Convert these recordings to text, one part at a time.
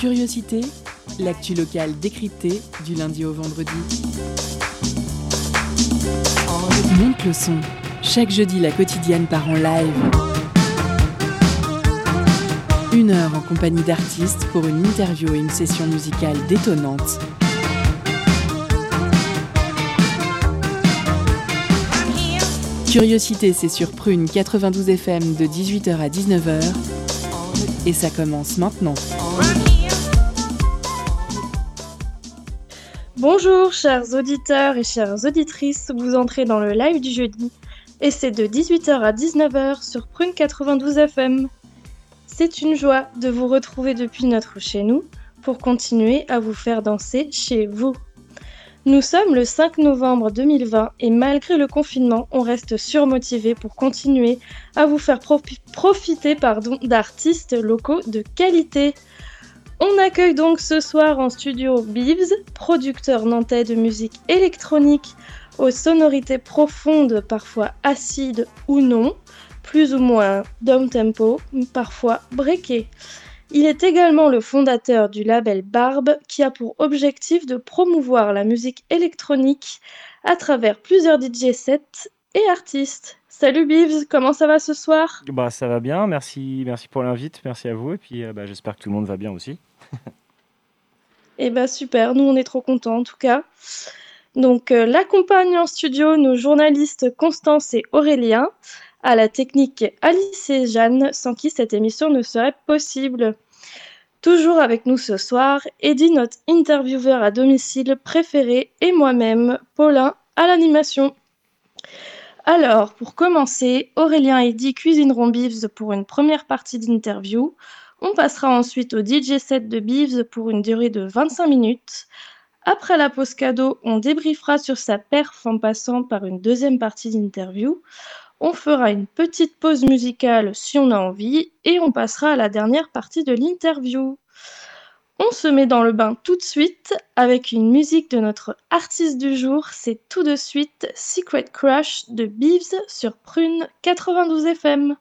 Curiosité, l'actu locale décryptée du lundi au vendredi. Monte le son. Chaque jeudi, la quotidienne part en live. Une heure en compagnie d'artistes pour une interview et une session musicale détonnante. Curiosité, c'est sur Prune 92 FM de 18h à 19h. Et ça commence maintenant. Bonjour chers auditeurs et chères auditrices, vous entrez dans le live du jeudi et c'est de 18h à 19h sur Prune 92 FM. C'est une joie de vous retrouver depuis notre chez nous pour continuer à vous faire danser chez vous. Nous sommes le 5 novembre 2020 et malgré le confinement, on reste surmotivé pour continuer à vous faire profiter d'artistes locaux de qualité. On accueille donc ce soir en studio Beeves, producteur nantais de musique électronique aux sonorités profondes, parfois acides ou non, plus ou moins down tempo, parfois breaké. Il est également le fondateur du label Barbe qui a pour objectif de promouvoir la musique électronique à travers plusieurs DJ sets et artistes. Salut Beeves, comment ça va ce soir? Bah ça va bien, merci, merci pour l'invite, merci à vous et puis euh, bah, j'espère que tout le monde va bien aussi. Eh bah super, nous on est trop contents en tout cas. Donc euh, l'accompagne en studio nos journalistes Constance et Aurélien, à la technique Alice et Jeanne, sans qui cette émission ne serait possible. Toujours avec nous ce soir, Eddie, notre intervieweur à domicile préféré, et moi-même, Paulin, à l'animation. Alors, pour commencer, Aurélien et Eddie cuisineront Beeves pour une première partie d'interview. On passera ensuite au DJ set de Beeves pour une durée de 25 minutes. Après la pause cadeau, on débriefera sur sa perf en passant par une deuxième partie d'interview. On fera une petite pause musicale si on a envie et on passera à la dernière partie de l'interview. On se met dans le bain tout de suite avec une musique de notre artiste du jour. C'est tout de suite Secret Crush de Beeves sur Prune 92 FM.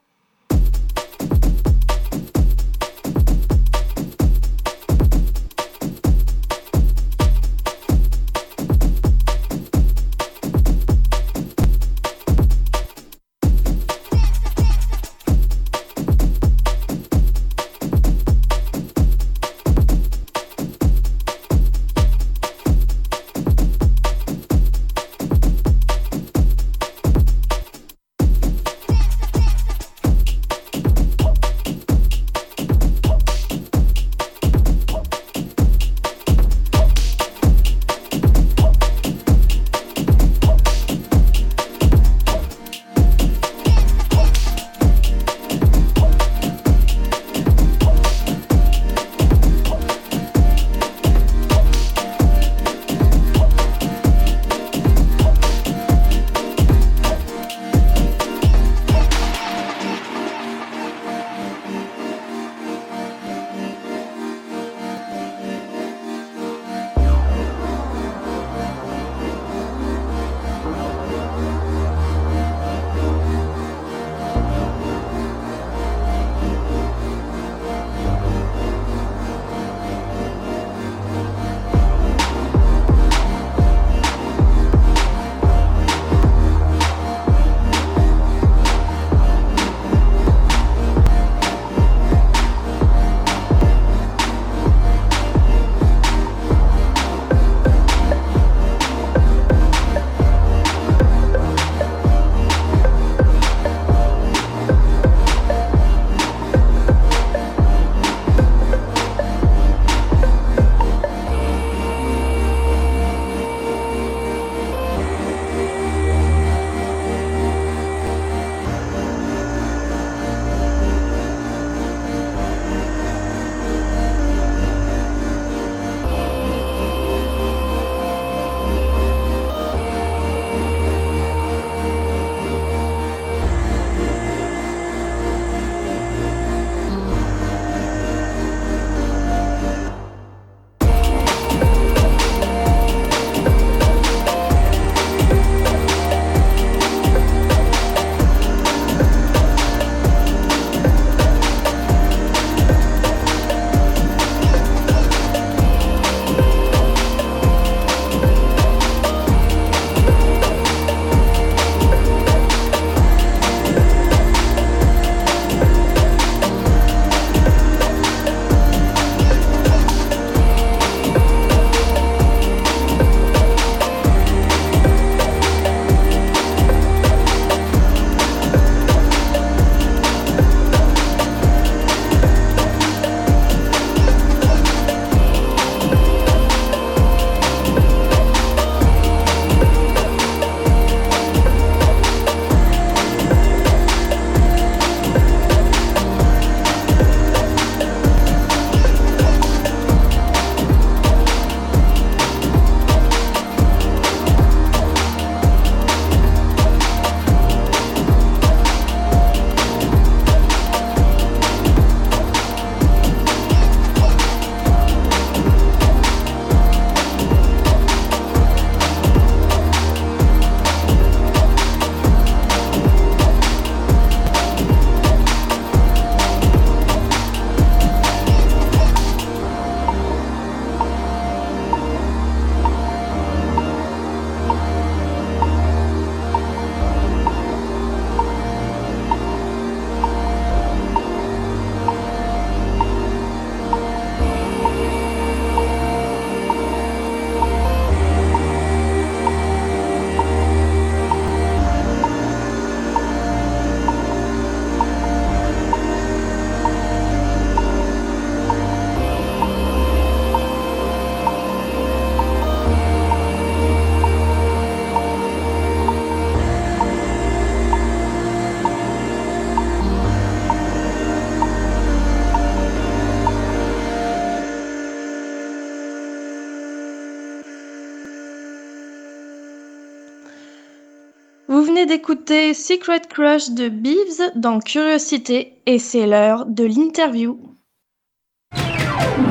Venez d'écouter Secret Crush de Beeves dans Curiosité et c'est l'heure de l'interview.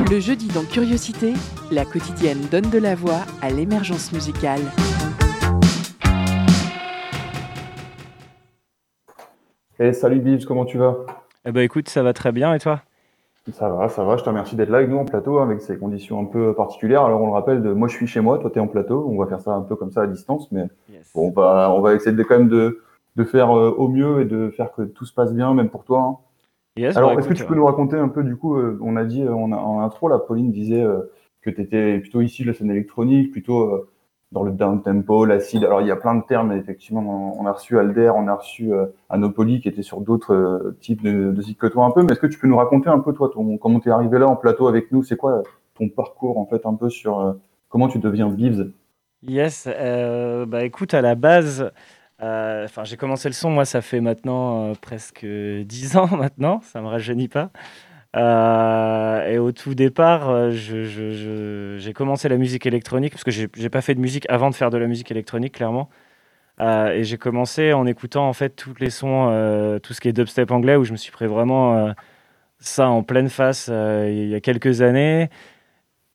Le jeudi dans Curiosité, la quotidienne donne de la voix à l'émergence musicale. Hey, salut Beeves, comment tu vas? Eh ben écoute, ça va très bien et toi? Ça va, ça va, je te remercie d'être là avec nous en plateau hein, avec ces conditions un peu particulières. Alors on le rappelle, de, moi je suis chez moi, toi tu es en plateau, on va faire ça un peu comme ça à distance, mais bon, on, va, on va essayer de, quand même de, de faire euh, au mieux et de faire que tout se passe bien, même pour toi. Hein. Alors, bah, est-ce que tu peux nous raconter un peu, du coup, euh, on a dit euh, on a, en intro, là, Pauline disait euh, que tu étais plutôt ici la scène électronique, plutôt dans le down tempo, l'acide. Alors, il y a plein de termes, effectivement, on, a reçu Alder, on a reçu Anopoly, qui était sur d'autres types de, de sites que toi un peu. Mais est-ce que tu peux nous raconter un peu, toi, ton, comment tu es arrivé là en plateau avec nous? C'est quoi ton parcours, en fait, un peu sur comment tu deviens Beeves Yes, bah écoute, à la base, euh, enfin, j'ai commencé le son, moi, ça fait maintenant euh, presque 10 ans maintenant, ça me rajeunit pas. Euh, et au tout départ, j'ai commencé la musique électronique parce que j'ai pas fait de musique avant de faire de la musique électronique, clairement. et j'ai commencé en écoutant en fait tous les sons, tout ce qui est dubstep anglais, où je me suis pris vraiment ça en pleine face il y a quelques années.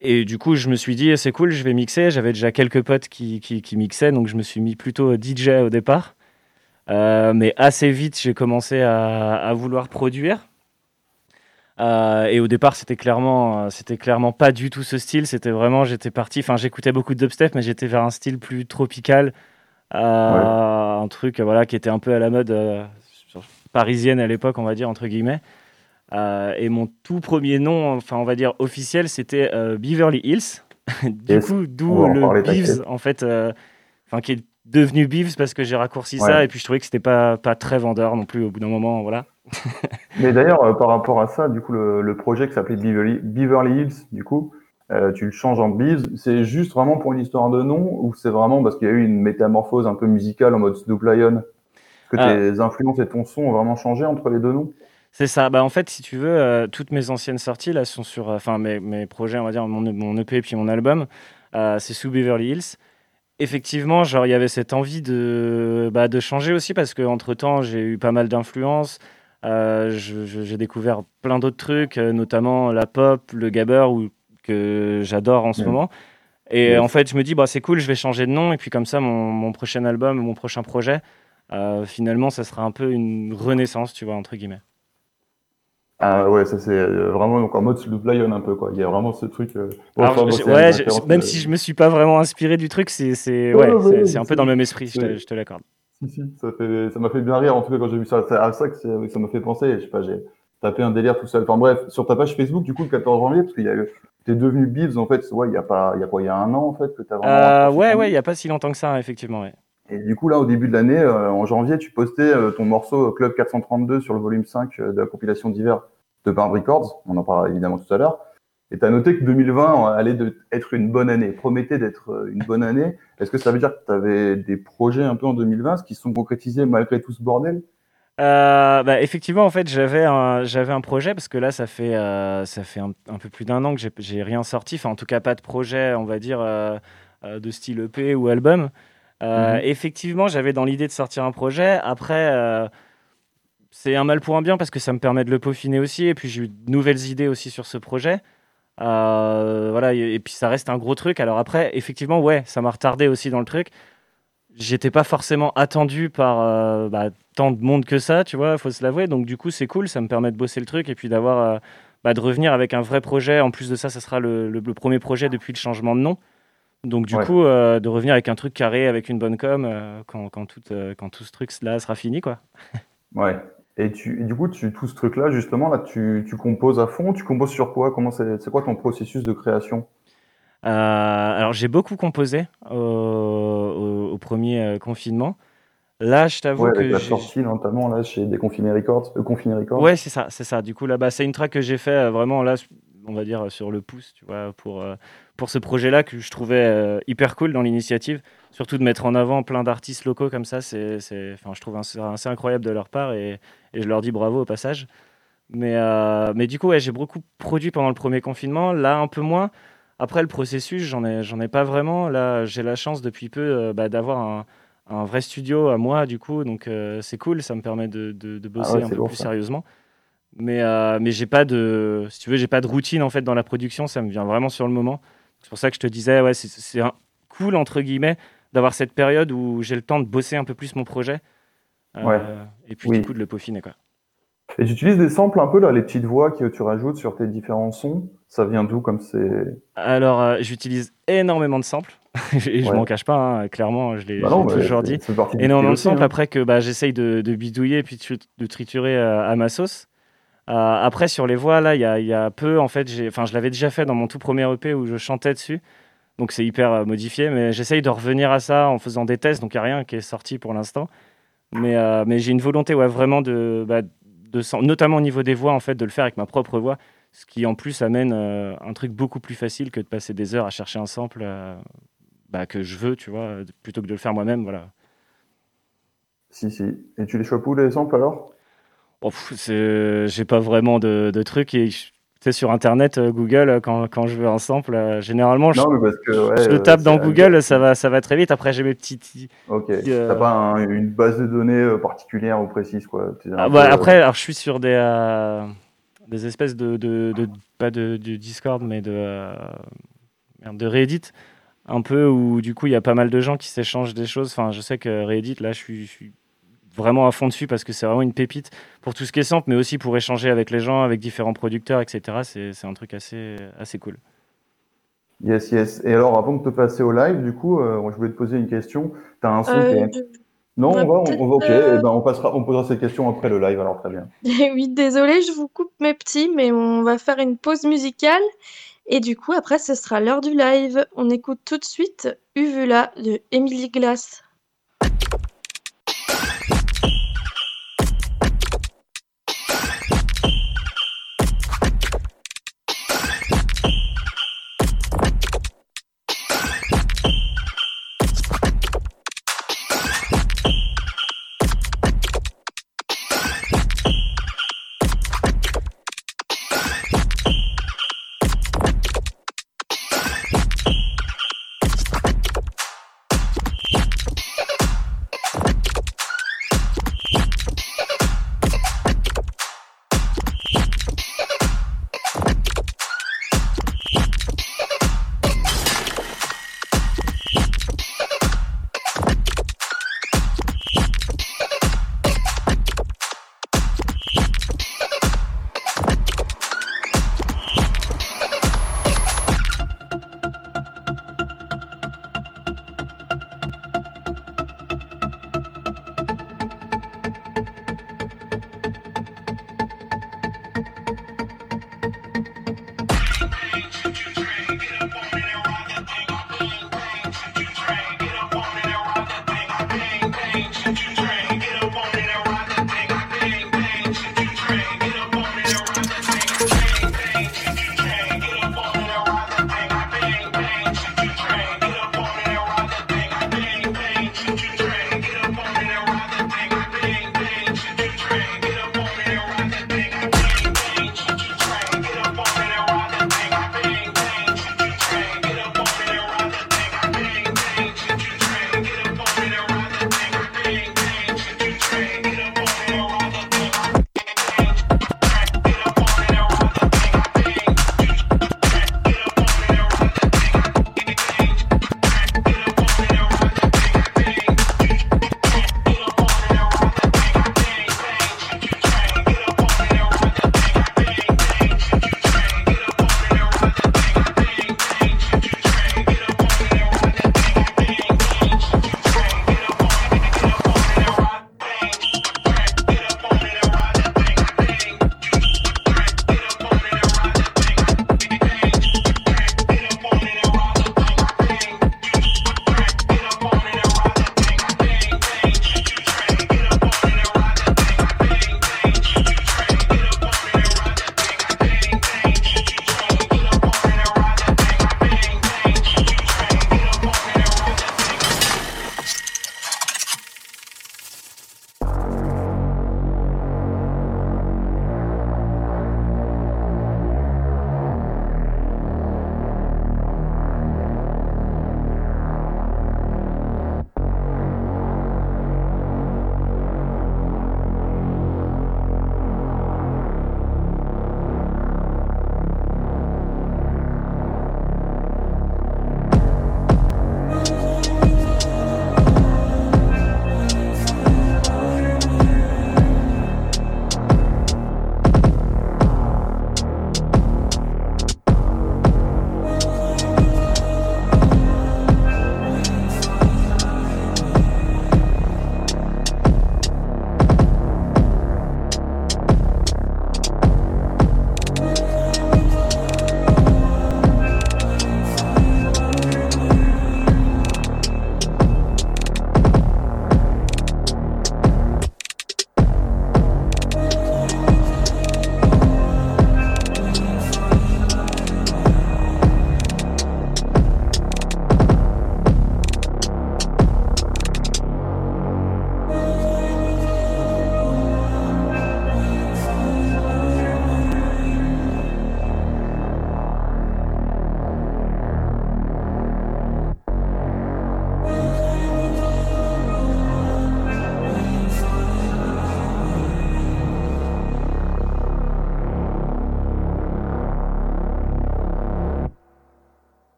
Et du coup, je me suis dit, c'est cool, je vais mixer. J'avais déjà quelques potes qui, qui, mixaient, donc je me suis mis plutôt DJ au départ. Euh, mais assez vite, j'ai commencé à, à, vouloir produire. Euh, et au départ, c'était clairement, c'était clairement pas du tout ce style. C'était vraiment, j'étais parti. Enfin, j'écoutais beaucoup de dubstep, mais j'étais vers un style plus tropical, euh, un truc, voilà, qui était un peu à la mode parisienne à l'époque, on va dire entre guillemets. Euh, et mon tout premier nom, enfin on va dire officiel, c'était euh, Beverly Hills. du coup, d'où le Beaves, en fait, euh, enfin qui est devenu Beaves parce que j'ai raccourci ça et puis je trouvais que c'était pas pas très vendeur non plus au bout d'un moment, voilà. Mais d'ailleurs, par rapport à ça, du coup, le, projet qui s'appelait Beverly, Beverly, Hills, du coup, tu le changes en Beaves, c'est juste vraiment pour une histoire de nom ou c'est vraiment parce qu'il y a eu une métamorphose un peu musicale en mode Snoop Lion? Que tes influences et ton son ont vraiment changé entre les deux noms? C'est ça. Bah, en fait, si tu veux, euh, toutes mes anciennes sorties là sont sur, euh, enfin mes, mes, projets, on va dire mon, mon EP et puis mon album, euh, c'est sous Beverly Hills. Effectivement, genre il y avait cette envie de, bah, de changer aussi parce que entre temps j'ai eu pas mal d'influences. j'ai découvert plein d'autres trucs, notamment la pop, le gabber, ou, que j'adore en ce moment. Et en fait, je me dis, bah, c'est cool, je vais changer de nom. Et puis comme ça, mon, mon prochain album, mon prochain projet, finalement, ça sera un peu une renaissance, tu vois, entre guillemets. Ah ouais, ça c'est euh, vraiment donc en mode Sloop Lion un peu quoi. Il y a vraiment ce truc. Euh, ouais, même si je me suis pas vraiment inspiré du truc, c'est c'est ouais, c'est un peu dans le même esprit. Je te, l'accorde. Si si, ça fait ça m'a fait bien rire en tout cas quand j'ai vu ça. C'est à ça que ça m'a fait penser. Je sais pas, j'ai tapé un délire tout seul. Enfin bref, sur ta page Facebook du coup le 14 janvier parce qu'il y a T'es devenu Beeves en fait, ouais, il y a pas, il y a quoi, il y a un an en fait que t'as vraiment. Euh, ouais, ouais, il y a pas si longtemps que ça, effectivement, ouais. Et du coup, là, au début de l'année, euh, en janvier, tu postais euh, ton morceau Club 432 sur le volume 5 euh, de la compilation d'hiver de Barb Records. On en parlera évidemment tout à l'heure. Et tu as noté que 2020 allait être une bonne année, promettait d'être une bonne année. Est-ce que ça veut dire que tu avais des projets un peu en 2020, ce qui se sont concrétisés malgré tout ce bordel? Bah, effectivement, en fait, j'avais un, un projet parce que là, ça fait, ça fait un, peu plus d'un an que j'ai rien sorti. Enfin, en tout cas, pas de projet, on va dire, de style EP ou album. Euh, mhm. Effectivement, j'avais dans l'idée de sortir un projet. Après, euh, c'est un mal pour un bien parce que ça me permet de le peaufiner aussi. Et puis, j'ai eu de nouvelles idées aussi sur ce projet. Euh, voilà, et, puis ça reste un gros truc. Alors après, effectivement, ouais, ça m'a retardé aussi dans le truc. J'étais pas forcément attendu par bah, tant de monde que ça, tu vois, faut se l'avouer. Donc du coup, c'est cool, ça me permet de bosser le truc et puis d'avoir, bah, de revenir avec un vrai projet. En plus de ça, ça sera le premier projet depuis le changement de nom. Donc du coup, euh, de revenir avec un truc carré, avec une bonne com, euh, quand, quand, tout, euh, quand tout ce truc-là sera fini, quoi. ouais. Et, tu, du coup, tu, tout ce truc-là, justement, là, tu, tu, composes à fond? Tu composes sur quoi? Comment c'est quoi ton processus de création? Alors, j'ai beaucoup composé au, premier confinement. Là, je t'avoue ouais, que la sortie notamment là chez Déconfiné Records, Confiné Records. Ouais, c'est ça, c'est ça. Du coup là, bas c'est une track que j'ai fait vraiment là, on va dire sur le pouce, tu vois, pour pour ce projet-là que je trouvais euh, hyper cool dans l'initiative. Surtout de mettre en avant plein d'artistes locaux comme ça, c'est, enfin, je trouve assez incroyable de leur part et, je leur dis bravo au passage. Mais, euh, mais du coup, ouais, j'ai beaucoup produit pendant le premier confinement, là un peu moins. Après le processus, j'en ai, j'en ai pas vraiment. Là, j'ai la chance depuis peu euh, bah, d'avoir un, un vrai studio à moi, du coup, donc c'est cool, ça me permet de, de, ah bosser un peu plus sérieusement. Mais, mais j'ai pas de, si tu veux, j'ai pas de routine en fait dans la production, ça me vient vraiment sur le moment. C'est pour ça que je te disais, ouais, c'est cool entre guillemets d'avoir cette période où j'ai le temps de bosser un peu plus mon projet. Et puis du coup de le peaufiner quoi. Et tu utilises des samples un peu là, les petites voix que tu rajoutes sur tes différents sons. Ça vient d'où comme c'est Alors, euh, j'utilise énormément de samples. et je m'en cache pas, hein, clairement, je l'ai bah toujours dit. Énormément de samples hein. après que bah, j'essaye de, bidouiller et puis de, triturer euh, à ma sauce. Euh, après, sur les voix, là, il y, a, peu, en fait, je l'avais déjà fait dans mon tout premier EP où je chantais dessus. Donc, c'est hyper modifié, mais j'essaye de revenir à ça en faisant des tests. Donc, il n'y a rien qui est sorti pour l'instant. Mais, mais j'ai une volonté, ouais, vraiment de, bah, notamment au niveau des voix, en fait, de le faire avec ma propre voix, ce qui en plus amène euh, un truc beaucoup plus facile que de passer des heures à chercher un sample euh, bah, que je veux, tu vois, plutôt que de le faire moi-même, voilà. Si, si. Et tu les chopes où les samples alors? J'ai pas vraiment de, de trucs et sais, sur Internet, euh, Google, euh, quand, quand, je veux un sample, euh, généralement, je, le tape dans Google, ça va, ça va très vite. Après, j'ai mes petits. Ok. T'as pas une base de données particulière ou précise, quoi? Ah, bah, après, alors, je suis sur des, des espèces de, de, pas de, Discord, mais de, de Reddit, un peu où du coup, il y a pas mal de gens qui s'échangent des choses. Enfin, je sais que Reddit, là, je suis, je suis vraiment à fond dessus parce que c'est vraiment une pépite pour tout ce qui est simple, mais aussi pour échanger avec les gens, avec différents producteurs, etc. C'est un truc assez, assez cool. Yes, yes. Et alors, avant de te passer au live, du coup, euh, je voulais te poser une question. Tu as un son euh, Non, on va, on, va, ok. Euh, eh ben, on, passera, on posera cette question après le live, alors très bien. oui, désolé, je vous coupe mes petits, mais on va faire une pause musicale. Et du coup, après, ce sera l'heure du live. On écoute tout de suite Uvula de Emily Glass.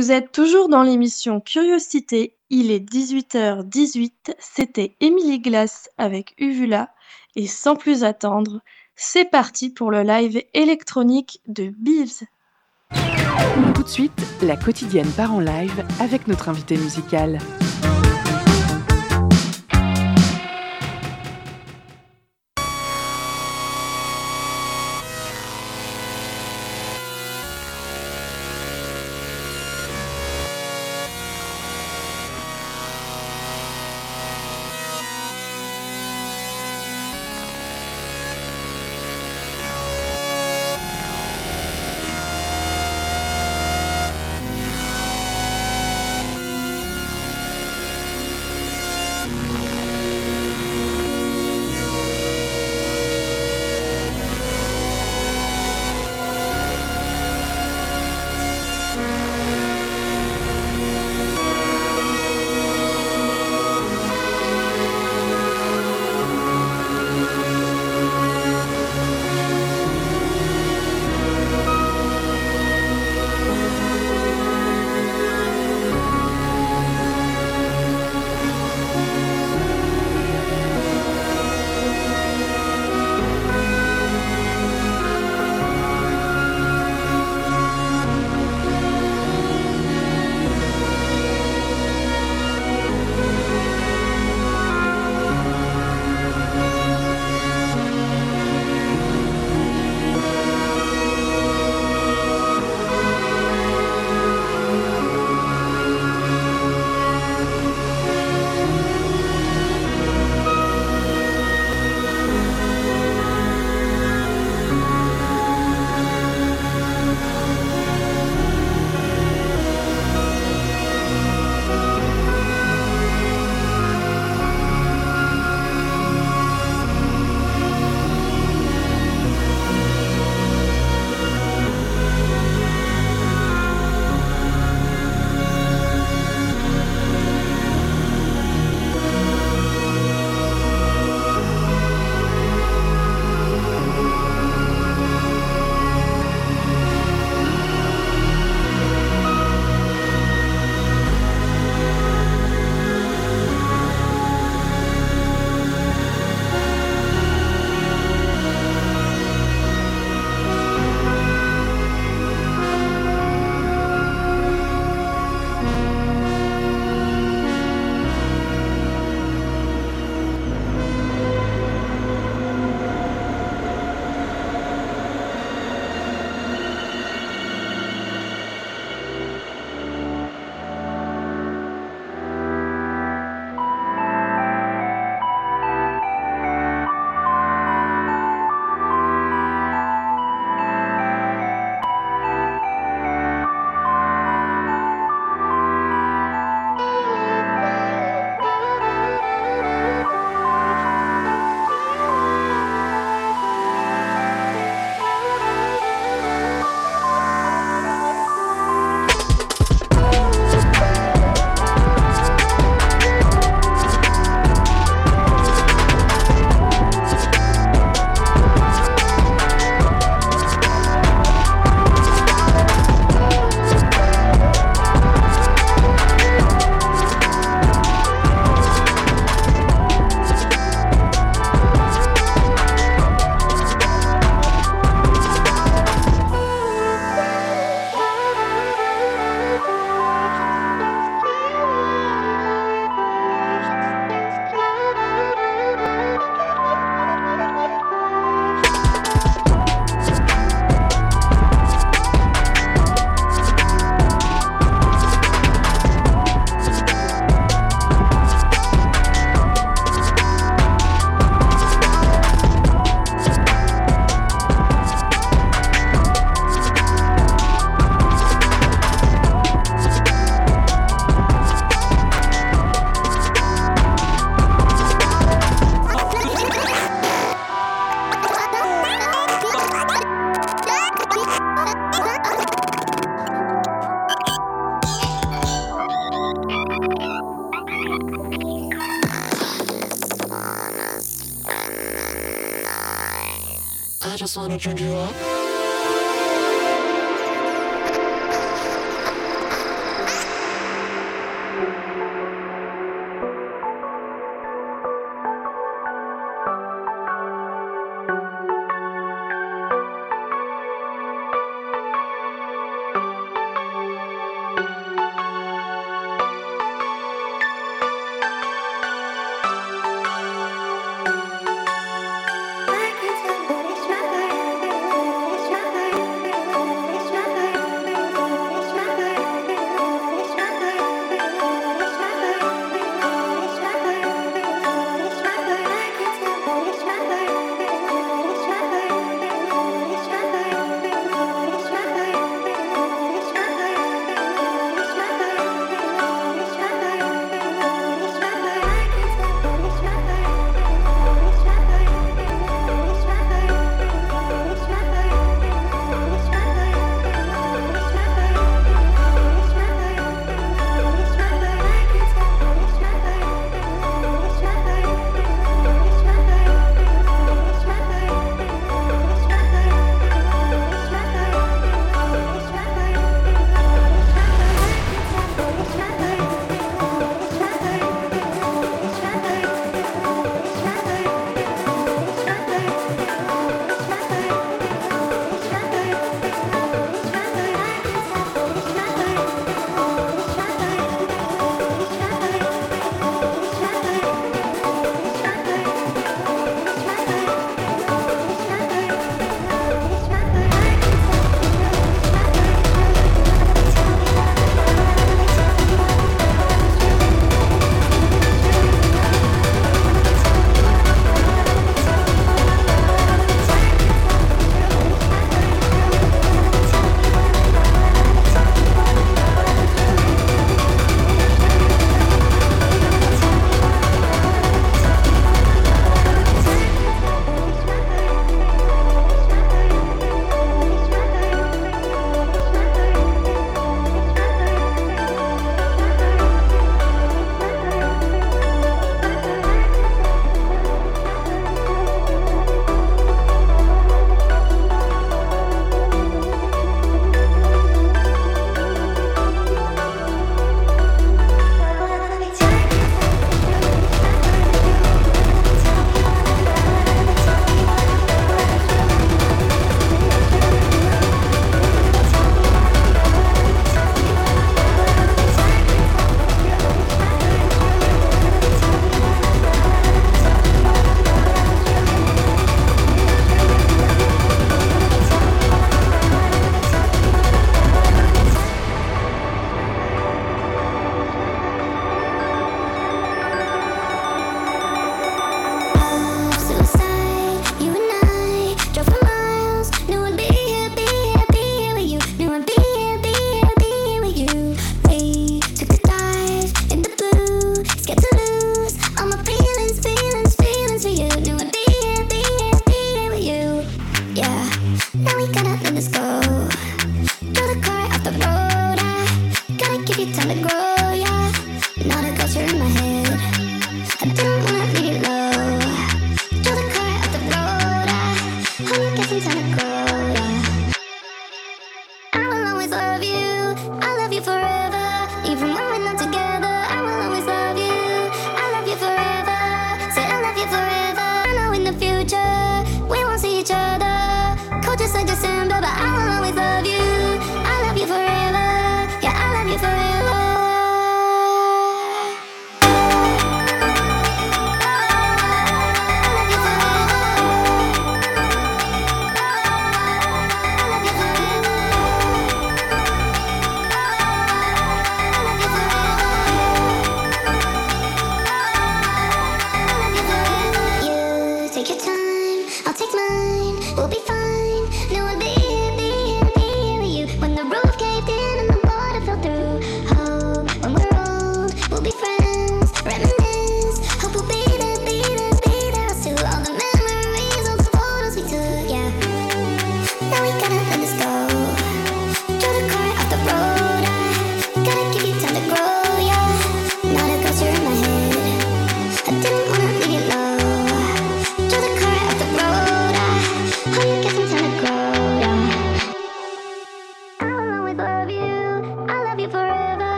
Vous êtes toujours dans l'émission Curiosité. Il est 18h18. C'était Émilie Glace avec Uvula. Et sans plus attendre, c'est parti pour le live électronique de Beeves. Tout de suite, la quotidienne part en live avec notre invité musical.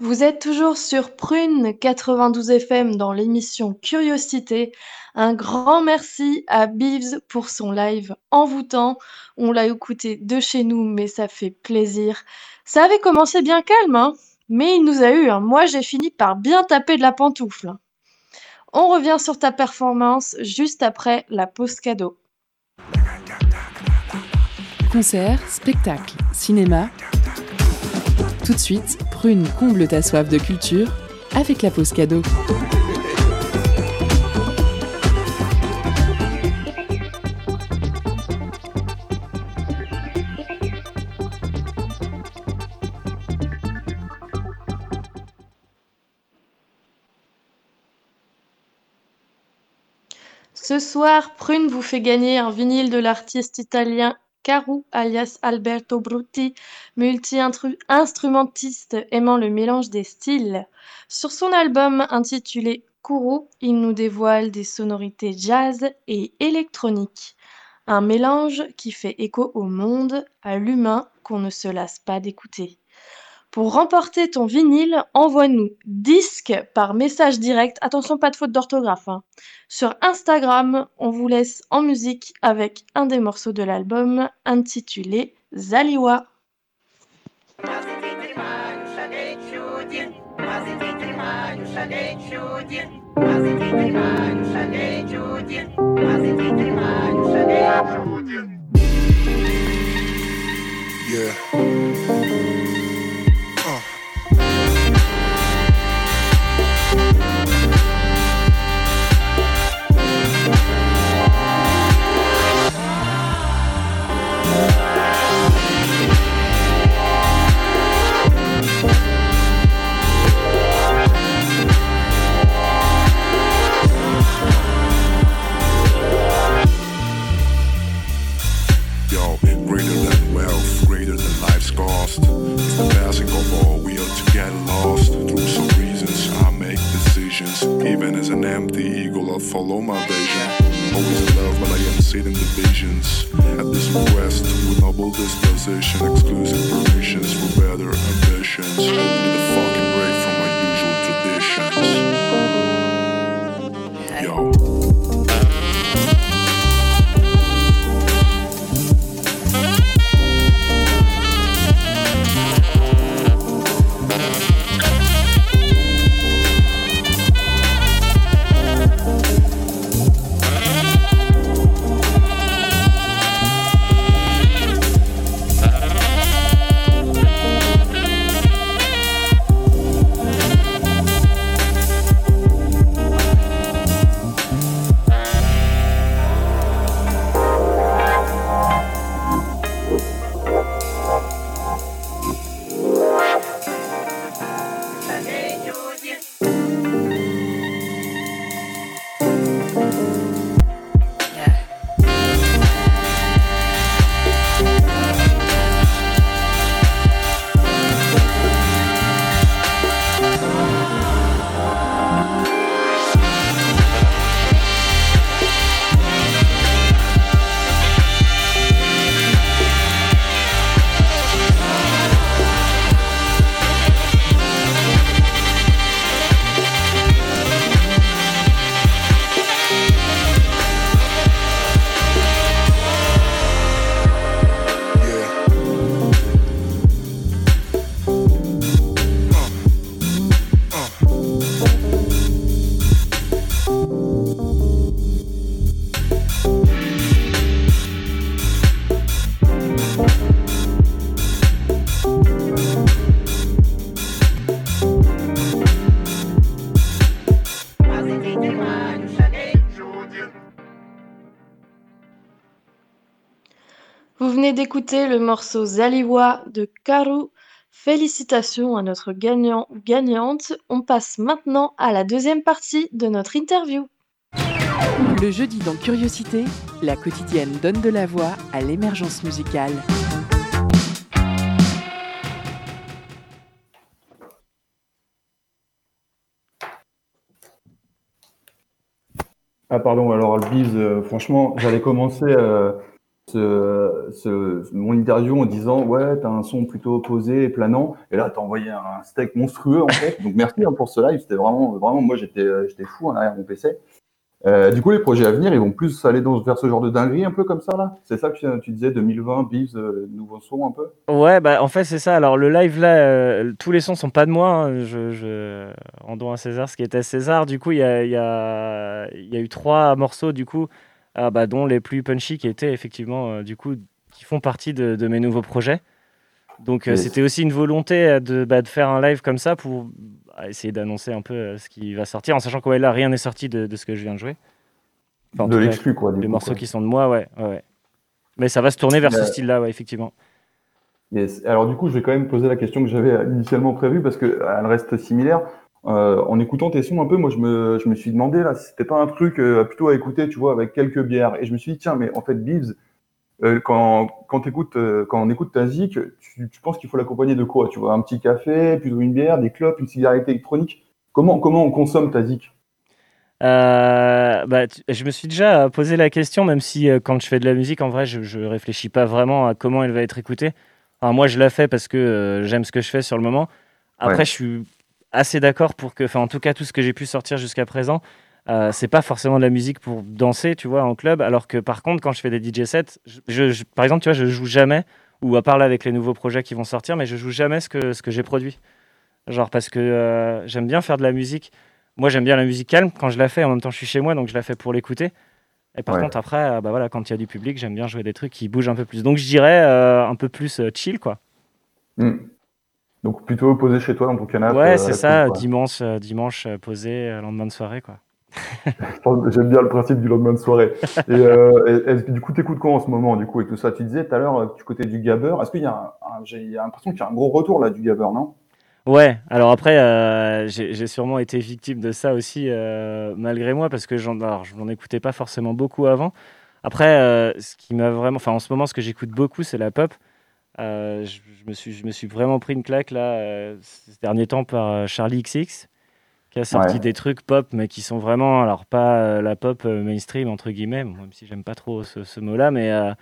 Vous êtes toujours sur Prune 92 FM dans l'émission Curiosité. Un grand merci à Beeves pour son live envoûtant. On l'a écouté de chez nous, mais ça fait plaisir. Ça avait commencé bien calme, hein mais il nous a eu. Hein. Moi, j'ai fini par bien taper de la pantoufle. On revient sur ta performance juste après la pause cadeau. Concert, spectacle, cinéma. Tout de suite, Prune comble ta soif de culture avec la pause cadeau. Ce soir, Prune vous fait gagner un vinyle de l'artiste italien Caru alias Alberto Brutti, multi-instrumentiste aimant le mélange des styles. Sur son album intitulé Kourou, il nous dévoile des sonorités jazz et électroniques. Un mélange qui fait écho au monde, à l'humain qu'on ne se lasse pas d'écouter. Pour remporter ton vinyle, envoie-nous disque par message direct. Attention, pas de faute d'orthographe. Hein. Sur Instagram, on vous laisse en musique avec un des morceaux de l'album intitulé Zaliwa. D'écouter le morceau Zaliwa de Karu. Félicitations à notre gagnant ou gagnante. On passe maintenant à la deuxième partie de notre interview. Le jeudi dans Curiosité, la quotidienne donne de la voix à l'émergence musicale. Ah pardon, alors le bise, euh, franchement, j'allais commencer euh, mon interview en disant ouais t'as un son plutôt posé et planant et là t'as envoyé un steak monstrueux en fait donc merci hein, pour ce live c'était vraiment vraiment moi j'étais j'étais fou en arrière mon PC euh, du coup, les projets à venir, ils vont plus aller dans, vers ce genre de dinguerie, un peu comme ça, là? C'est ça que tu, disais, 2020, Beeves, euh, nouveau son, un peu? Ouais, bah, en fait, c'est ça. Alors, le live, là, euh, tous les sons sont pas de moi. Hein. Je. Rendons à César ce qui était César. Du coup, il y a, eu trois morceaux, du coup, ah, bah, dont les plus punchy, qui étaient effectivement, du coup, qui font partie de, de mes nouveaux projets. Donc, c'était aussi une volonté de, bah, de faire un live comme ça pour à essayer d'annoncer un peu euh, ce qui va sortir, en sachant que là, rien n'est sorti de, de, ce que je viens de jouer. de l'exclu, quoi. Les morceaux qui sont de moi, ouais, ouais. Mais ça va se tourner vers ce style-là, ouais, effectivement. Alors, du coup, je vais quand même poser la question que j'avais initialement prévue parce qu'elle reste similaire. Euh, en écoutant tes sons un peu, moi, je me, je me suis demandé là si c'était pas un truc euh, plutôt à écouter, tu vois, avec quelques bières. Et je me suis dit, tiens, mais en fait, Beeves, euh, quand, quand, écoutes, euh, quand on écoute ta zik, tu, tu penses qu'il faut l'accompagner de quoi Tu vois, un petit café, plutôt une bière, des clopes, une cigarette électronique Comment, comment on consomme ta zik? Euh, bah, je me suis déjà posé la question, même si quand je fais de la musique, en vrai, je, je réfléchis pas vraiment à comment elle va être écoutée. moi, je la fais parce que j'aime ce que je fais sur le moment. Après, je suis assez d'accord pour que, enfin, en tout cas, tout ce que j'ai pu sortir jusqu'à présent, euh, c'est pas forcément de la musique pour danser, tu vois, en club. Alors que par contre, quand je fais des DJ sets, je, par exemple, tu vois, je joue jamais, ou à part là avec les nouveaux projets qui vont sortir, mais je joue jamais ce que, ce que j'ai produit. Genre parce que euh, j'aime bien faire de la musique. Moi, j'aime bien la musique calme quand je la fais. En même temps, je suis chez moi, donc je la fais pour l'écouter. Et par contre, après, euh, bah voilà, quand il y a du public, j'aime bien jouer des trucs qui bougent un peu plus. Donc, je dirais un peu plus chill, quoi. Hmm. Donc, plutôt posé chez toi dans ton canapé. Ouais, c'est ça, dimanche, dimanche posé, lendemain de soirée, quoi. J'aime bien le principe du lendemain de soirée. Et, euh, du coup, t'écoutes quoi en ce moment, du coup, et tout ça? Tu disais tout à l'heure, euh, du côté du gabber, est-ce qu'il y a, j'ai l'impression qu'il y a un gros retour là du gabber, non? Ouais, alors après, euh, j'ai sûrement été victime de ça aussi, euh, malgré moi, parce que je n'en écoutais pas forcément beaucoup avant. Après, ce qui m'a vraiment. Enfin, en ce moment, ce que j'écoute beaucoup, c'est la pop. Je, je, me suis, je me suis vraiment pris une claque là, ces derniers temps par Charlie XX qui a sorti des trucs pop, mais qui sont vraiment, alors pas euh, la pop euh, mainstream, entre guillemets, même si j'aime pas trop ce, mot-là, mais euh,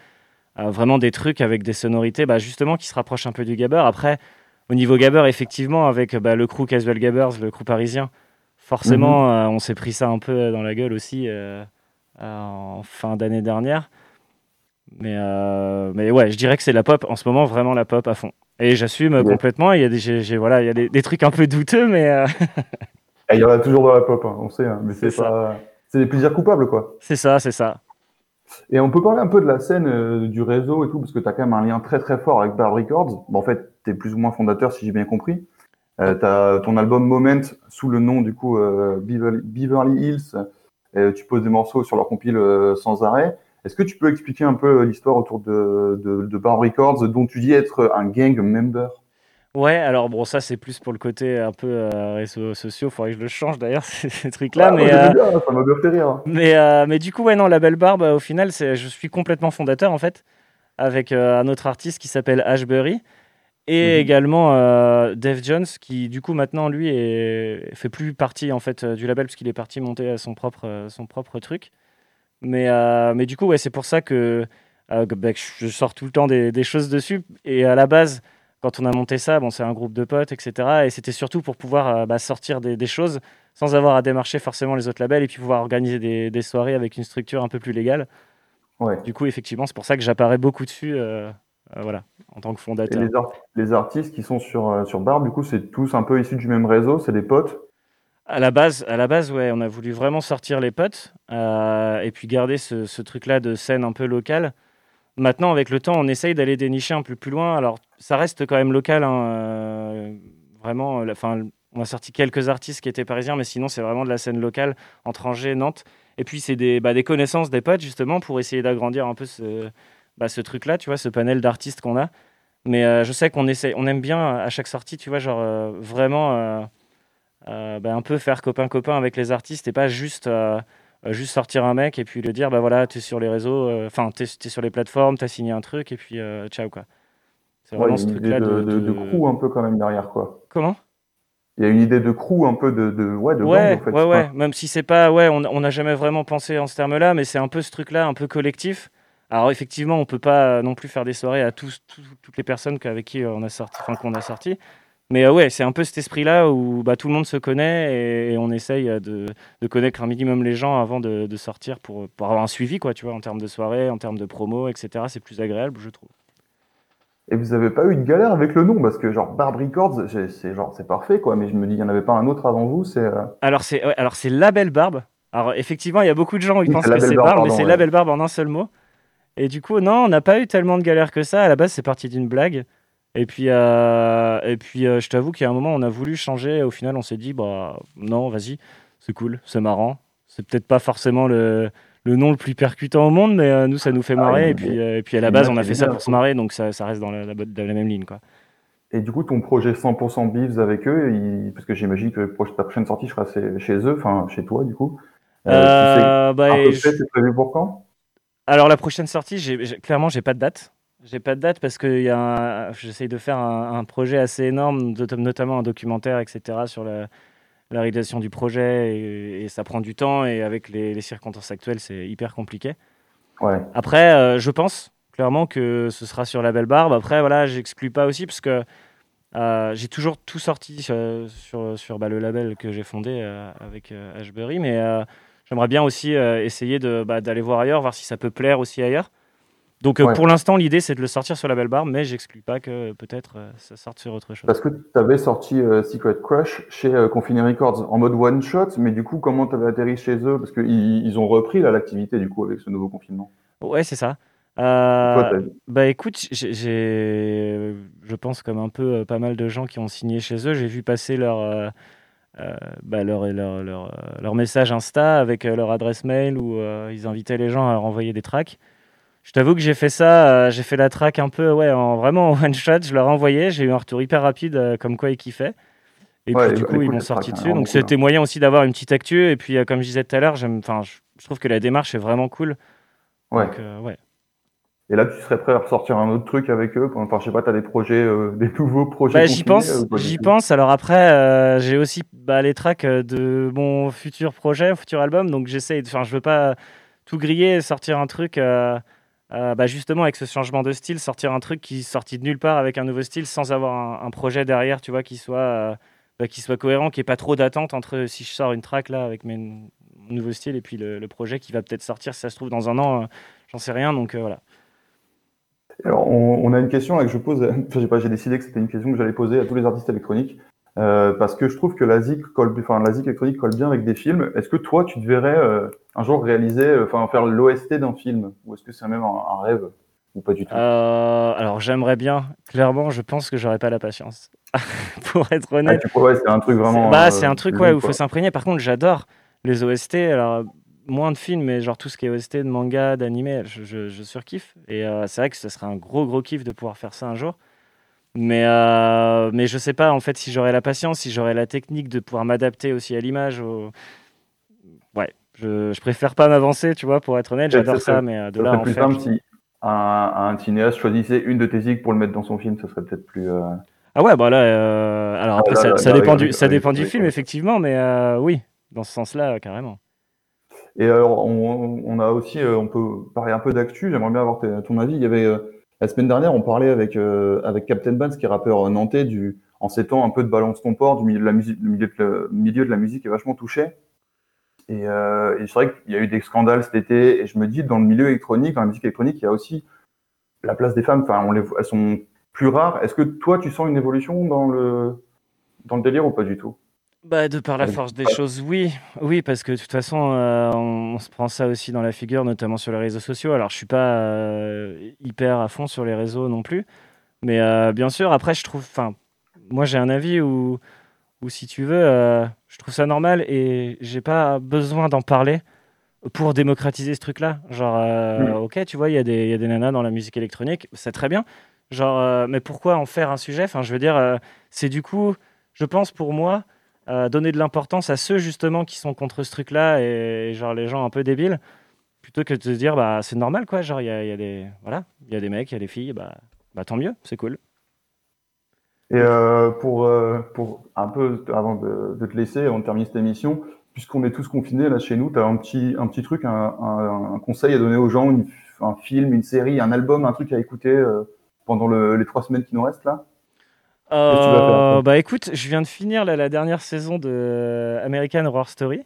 vraiment des trucs avec des sonorités, bah, justement, qui se rapprochent un peu du gabber. Après, au niveau gabber, effectivement, avec bah, le crew Casual Gabbers, le crew parisien, forcément, mhm. on s'est pris ça un peu dans la gueule aussi en fin d'année dernière. Mais, mais ouais, je dirais que c'est la pop, en ce moment, vraiment la pop à fond. Et j'assume complètement. Il y a, des, voilà, il y a des, des, trucs un peu douteux, mais. il y en a toujours dans la pop, hein, on sait, hein, mais c'est pas. C'est des plaisirs coupables, quoi. C'est ça, c'est ça. Et on peut parler un peu de la scène euh, du réseau et tout, parce que tu as quand même un lien très très fort avec Bad Records. Bon, en fait, tu es plus ou moins fondateur, si j'ai bien compris. Euh, tu as ton album Moment sous le nom, du coup, euh, Beverly, Hills. tu poses des morceaux sur leur compile sans arrêt. Est-ce que tu peux expliquer un peu l'histoire autour de, de, de Bad Records, dont tu dis être un gang member? Ouais, alors bon, ça c'est plus pour le côté un peu euh, réseaux sociaux. Faudrait que je le change d'ailleurs ces trucs-là. mais euh, ça m'a bien fait rire. Mais euh, mais du coup, ouais, non, la belle barbe. Au final, c'est, je suis complètement fondateur en fait, avec un autre artiste qui s'appelle Ashbury et mhm. également Dave Jones, qui du coup maintenant lui est, fait plus partie en fait du label parce qu'il est parti monter son propre son propre truc. Mais mais du coup, ouais, c'est pour ça que, bah, je sors tout le temps des, des choses dessus et à la base quand on a monté ça, bon, c'est un groupe de potes, etc. Et c'était surtout pour pouvoir euh, bah, sortir des, choses sans avoir à démarcher forcément les autres labels et puis pouvoir organiser des, soirées avec une structure un peu plus légale. Ouais. Du coup, effectivement, c'est pour ça que j'apparais beaucoup dessus, euh, euh, voilà, en tant que fondateur. Et les, artistes qui sont sur, sur Bar, du coup, c'est tous un peu issus du même réseau, c'est des potes à la base, à la base, ouais, on a voulu vraiment sortir les potes et puis garder ce, truc-là de scène un peu locale. Maintenant, avec le temps, on essaye d'aller dénicher un peu plus loin. Alors, ça reste quand même local. Hein, euh, vraiment, enfin, on a sorti quelques artistes qui étaient parisiens, mais sinon, c'est vraiment de la scène locale entre Angers, Nantes. Et puis, c'est des, bah, des connaissances des potes, justement, pour essayer d'agrandir un peu ce, bah, truc-là, tu vois, ce panel d'artistes qu'on a. Mais euh, je sais qu'on essaie, on aime bien à chaque sortie, tu vois, genre euh, vraiment bah, un peu faire copain-copain avec les artistes et pas juste euh, juste sortir un mec et puis le dire bah voilà tu es sur les réseaux euh, enfin tu es, sur les plateformes tu as signé un truc et puis euh, ciao quoi. C'est vraiment ce truc là de, de, de, crew un peu quand même derrière quoi. Comment? Il y a une idée de crew un peu de, de ouais de ouais, en fait, ouais, ouais. même si c'est pas ouais on n'a jamais vraiment pensé en ce terme là mais c'est un peu ce truc là un peu collectif. Alors effectivement, on peut pas non plus faire des soirées à tous, toutes les personnes avec qui on a sorti, enfin qu'on a sorti. Mais ouais, c'est un peu cet esprit-là où bah, tout le monde se connaît et, on essaye de, de, connaître un minimum les gens avant de, de sortir pour, pour, avoir un suivi, quoi, tu vois, en termes de soirée, en termes de promo, etc. C'est plus agréable, je trouve. Et vous avez pas eu de galère avec le nom? Parce que genre Barb Records, c'est genre c'est parfait quoi, mais je me dis il y en avait pas un autre avant vous, c'est. Euh, alors c'est alors c'est Label Barbe. Alors effectivement il y a beaucoup de gens qui pensent que c'est Barbe, mais c'est Label Barbe en un seul mot. Et du coup non, on n'a pas eu tellement de galère que ça. À la base c'est parti d'une blague. Et puis euh, et puis euh, je t'avoue a un moment on a voulu changer. Au final on s'est dit bah non vas-y c'est cool, c'est marrant. C'est peut-être pas forcément le le nom le plus percutant au monde, mais euh, nous, ça nous fait ah marrer. et, puis, euh, et puis à la base, on a fait ça pour se marrer, donc ça, ça reste dans la, la, même ligne. Quoi. Et du coup, ton projet 100% Beefs avec eux, parce que j'imagine que ta prochaine sortie sera chez eux, enfin chez toi, du coup. Euh, bah, c'est prévu pour quand? Alors, la prochaine sortie, j'ai, clairement, j'ai pas de date. J'ai pas de date parce que j'essaye de faire un, un, projet assez énorme, notamment un documentaire, etc., sur la, la réalisation du projet et, ça prend du temps et avec les, circonstances actuelles, c'est hyper compliqué. Ouais. Après, euh, je pense clairement que ce sera sur la belle barbe. Après, voilà, j'exclus pas aussi parce que euh, j'ai toujours tout sorti sur, sur, bah, le label que j'ai fondé euh, avec Ashbury, mais j'aimerais bien aussi essayer bah, d'aller voir ailleurs, voir si ça peut plaire aussi ailleurs. Donc euh, pour l'instant, l'idée c'est de le sortir sur la belle barre, mais j'exclus pas que peut-être euh, ça sorte sur autre chose. Parce que tu avais sorti euh, Secret Crush chez Confiné Records en mode one shot, mais du coup, comment tu avais atterri chez eux? Parce qu'ils ils ont repris l'activité du coup avec ce nouveau confinement. Ouais, c'est ça. bah écoute, j'ai, je pense comme un peu pas mal de gens qui ont signé chez eux, j'ai vu passer leur, bah, leur, leur, leur, leur, message Insta avec leur adresse mail où ils invitaient les gens à renvoyer des tracks. Je t'avoue que j'ai fait ça, euh, j'ai fait la track un peu, ouais, en, vraiment en one shot. Je leur ai envoyé, j'ai eu un retour hyper rapide, euh, comme quoi ils kiffaient. Et puis du coup, ils m'ont sorti dessus. Donc c'était moyen aussi d'avoir une petite actu. Et puis, euh, comme je disais tout à l'heure, j'aime, enfin, je, trouve que la démarche est vraiment cool. Ouais. ouais. Et là, tu serais prêt à ressortir un autre truc avec eux? Enfin, je sais pas, tu as des projets, des nouveaux projets bah, J'y pense, j'y pense. Alors après, j'ai aussi bah, les tracks de mon futur projet, futur album. Donc j'essaie, enfin, je veux pas tout griller, sortir un truc. Euh, bah justement avec ce changement de style, sortir un truc qui sortit de nulle part avec un nouveau style sans avoir un, projet derrière, tu vois, qui soit, euh, bah, qui soit cohérent, qui ait pas trop d'attente entre si je sors une track là avec mes nouveaux styles et puis le, projet qui va peut-être sortir si ça se trouve dans un an, euh, j'en sais rien, donc voilà. Alors, on, a une question que je pose, j'ai décidé que c'était une question que j'allais poser à tous les artistes électroniques. Euh, parce que je trouve que la zik, colle, enfin, la électronique colle bien avec des films. Est-ce que toi, tu te verrais euh, un jour réaliser, euh, enfin, faire l'OST d'un film? Ou est-ce que c'est même un, rêve? Ou pas du tout? Alors, j'aimerais bien. Clairement, je pense que j'aurais pas la patience. Pour être ah, honnête. ouais, c'est un truc vraiment. Bah, c'est un truc ouais, où il faut s'imprégner. Par contre, j'adore les OST. Alors, moins de films, mais genre tout ce qui est OST de manga, d'anime, je, je, je, surkiffe. Et c'est vrai que ce serait un gros, gros kiff de pouvoir faire ça un jour. Mais, euh, mais je sais pas en fait si j'aurais la patience, si j'aurais la technique de pouvoir m'adapter aussi à l'image. Ouais, je, je, préfère pas m'avancer, tu vois, pour être honnête, j'adore ça, mais euh, de là en plus simple si un, un, cinéaste choisissait une de tes zig pour le mettre dans son film, ce serait peut-être plus. Euh, ah ouais, bah là, euh, alors après, ça, ça, dépend du, ça dépend du film, effectivement, mais oui, dans ce sens-là, carrément. Et alors, on, on, a aussi, on peut parler un peu d'actu, j'aimerais bien avoir ton avis. Il y avait la semaine dernière, on parlait avec, euh, avec Captain Banks, qui est rappeur nantais, du, en s'étant un peu de Balance ton du milieu de la musique, milieu de la musique est vachement touché. Et, euh, et c'est vrai qu'il y a eu des scandales cet été, et je me dis, dans le milieu électronique, dans la musique électronique, il y a aussi la place des femmes, enfin, on les, elles sont plus rares. Est-ce que toi, tu sens une évolution dans le, dans le délire ou pas du tout? Bah, de par la force des choses, oui. Oui, parce que de toute façon, euh, on, se prend ça aussi dans la figure, notamment sur les réseaux sociaux. Alors, je suis pas euh, hyper à fond sur les réseaux non plus. Mais euh, bien sûr, après, je trouve. Enfin, moi, j'ai un avis où, où, si tu veux, je trouve ça normal et j'ai pas besoin d'en parler pour démocratiser ce truc-là. Genre, mm. ok, tu vois, il y, a des, y a des nanas dans la musique électronique, c'est très bien. Genre, mais pourquoi en faire un sujet? Enfin, je veux dire, c'est du coup, je pense pour moi donner de l'importance à ceux justement qui sont contre ce truc-là et, genre les gens un peu débiles, plutôt que de se dire bah c'est normal quoi, genre il y a, des voilà, il y a des mecs, il y a des filles, bah, bah tant mieux, c'est cool. Et euh, pour, euh, pour un peu avant de, te laisser, on termine cette émission, puisqu'on est tous confinés là chez nous, tu as un petit, un petit truc, un, un, conseil à donner aux gens, un film, une série, un album, un truc à écouter pendant les trois semaines qui nous restent là? Bah écoute, je viens de finir la dernière saison de American Horror Story.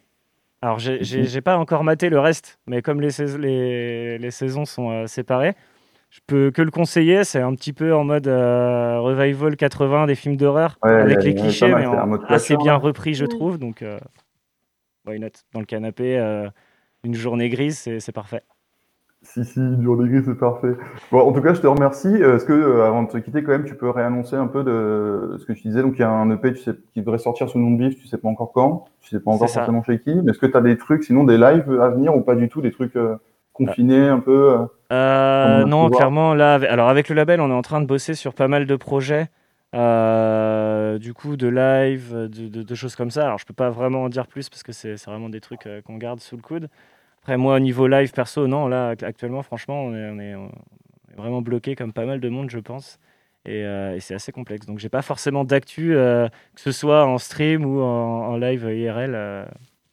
Alors, j'ai n'ai pas encore maté le reste, mais comme les, les, les saisons sont séparées, je peux que le conseiller. C'est un petit peu en mode euh, revival 80 des films d'horreur avec les clichés, mais assez bien repris, je trouve. Donc, euh, why not? Dans le canapé, euh, une journée grise, c'est parfait. Si, si, journée grise, c'est parfait. Bon, en tout cas, je te remercie. Est-ce que, avant de te quitter, quand même, tu peux réannoncer un peu de ce que tu disais? Donc, il y a un EP tu sais, qui devrait sortir sous le nom de Bif, tu sais pas encore quand, tu sais pas encore forcément chez qui. Mais est-ce que tu as des trucs, sinon des lives à venir ou pas du tout, des trucs confinés un peu euh, non, clairement, là, alors avec le label, on est en train de bosser sur pas mal de projets, euh, du coup, de live, de, choses comme ça. Alors, je peux pas vraiment en dire plus parce que c'est vraiment des trucs euh, qu'on garde sous le coude. Après, moi, au niveau live perso, non, là, actuellement, franchement, on est, vraiment bloqué comme pas mal de monde, je pense. Et, c'est assez complexe. Donc, j'ai pas forcément d'actu, que ce soit en stream ou en, en live IRL.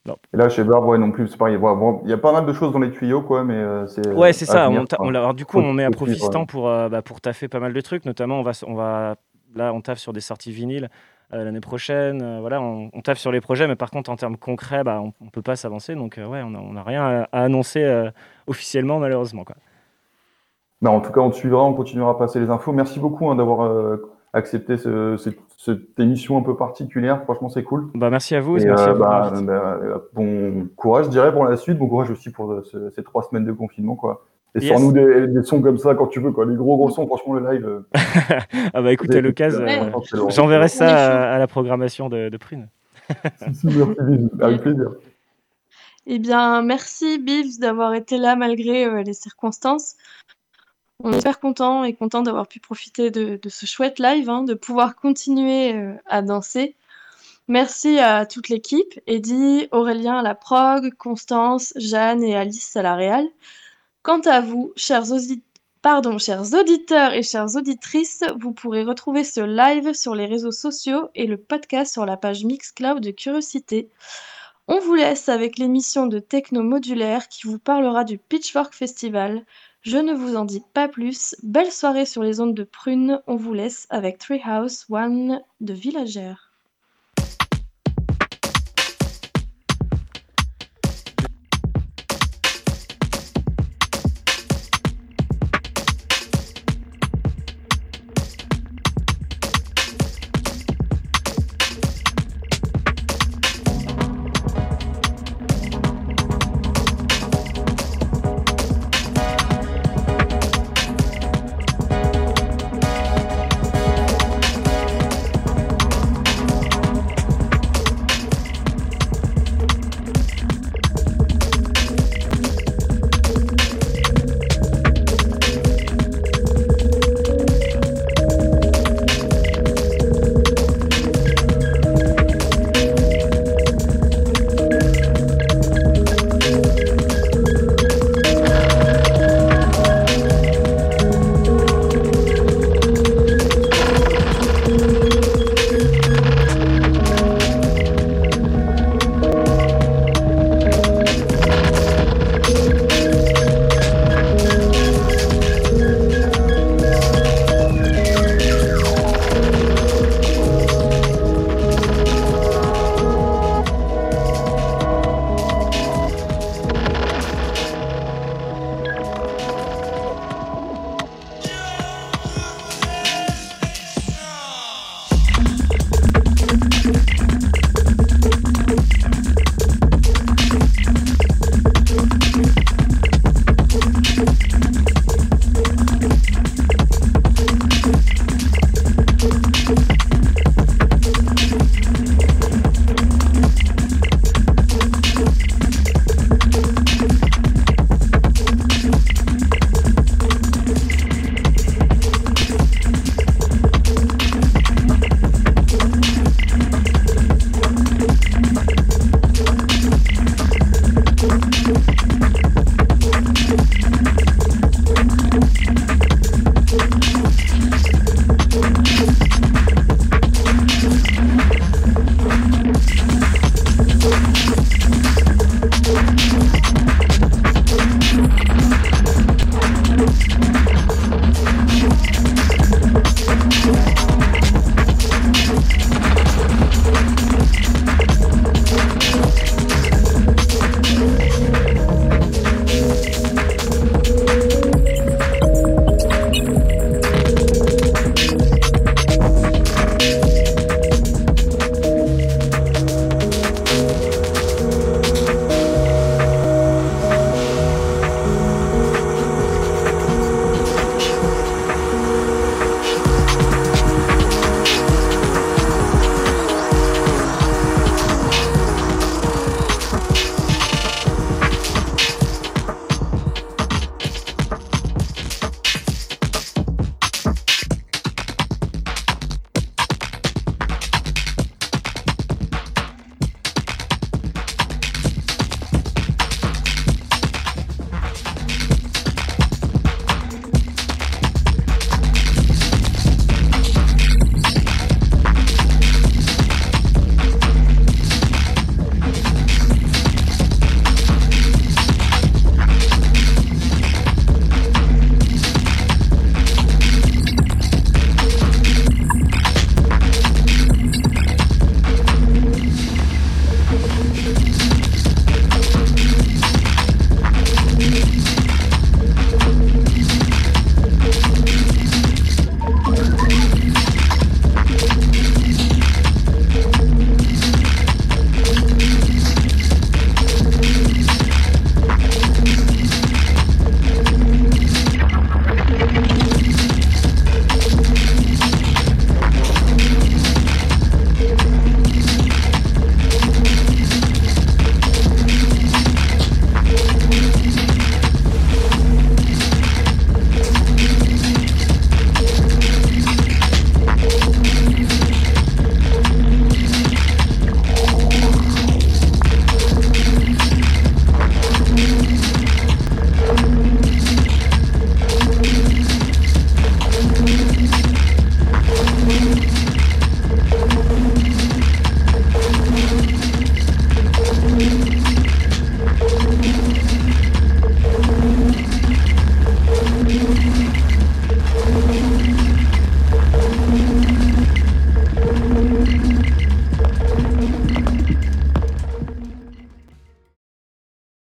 Et là, chez ouais, non plus, c'est pareil. Il y a pas mal de choses dans les tuyaux, quoi, mais euh, c'est. Ouais, c'est ça. On, alors, du coup, on met à Profistant pour, euh, bah, pour taffer pas mal de trucs. Notamment, on va, on va, là, on taffe sur des sorties vinyles euh, l'année prochaine. voilà, on, on, taffe sur les projets, mais par contre, en termes concrets, bah, on, ne peut pas s'avancer. Donc, ouais, on n'a rien à, annoncer officiellement, malheureusement. Quoi. Bah, en tout cas, on te suivra, on continuera à passer les infos. Merci beaucoup hein, d'avoir accepté ce, cette émission un peu particulière. Franchement, c'est cool. Bah, merci à vous. merci euh, bah, bah, bon courage, je dirais, pour la suite. Bon courage aussi pour euh, ces trois semaines de confinement. quoi. Et yes. sors-nous des, sons comme ça quand tu veux. Quoi. Les gros gros sons, franchement, le live. Euh, ah bah écoute, à l'occasion, j'enverrai ça à, la programmation de, de Prune. avec plaisir. Eh bien, merci Bivs d'avoir été là malgré les circonstances. On est super content et content d'avoir pu profiter de, ce chouette live, hein, de pouvoir continuer euh, à danser. Merci à toute l'équipe, Eddie, Aurélien à la prog, Constance, Jeanne et Alice à la réal. Quant à vous, chers, auditeurs et chères auditrices, vous pourrez retrouver ce live sur les réseaux sociaux et le podcast sur la page Mixcloud de Curiosité. On vous laisse avec l'émission de Techno Modulaire qui vous parlera du Pitchfork Festival, je ne vous en dis pas plus. Belle soirée sur les ondes de Prune. On vous laisse avec Treehouse One de Villagère.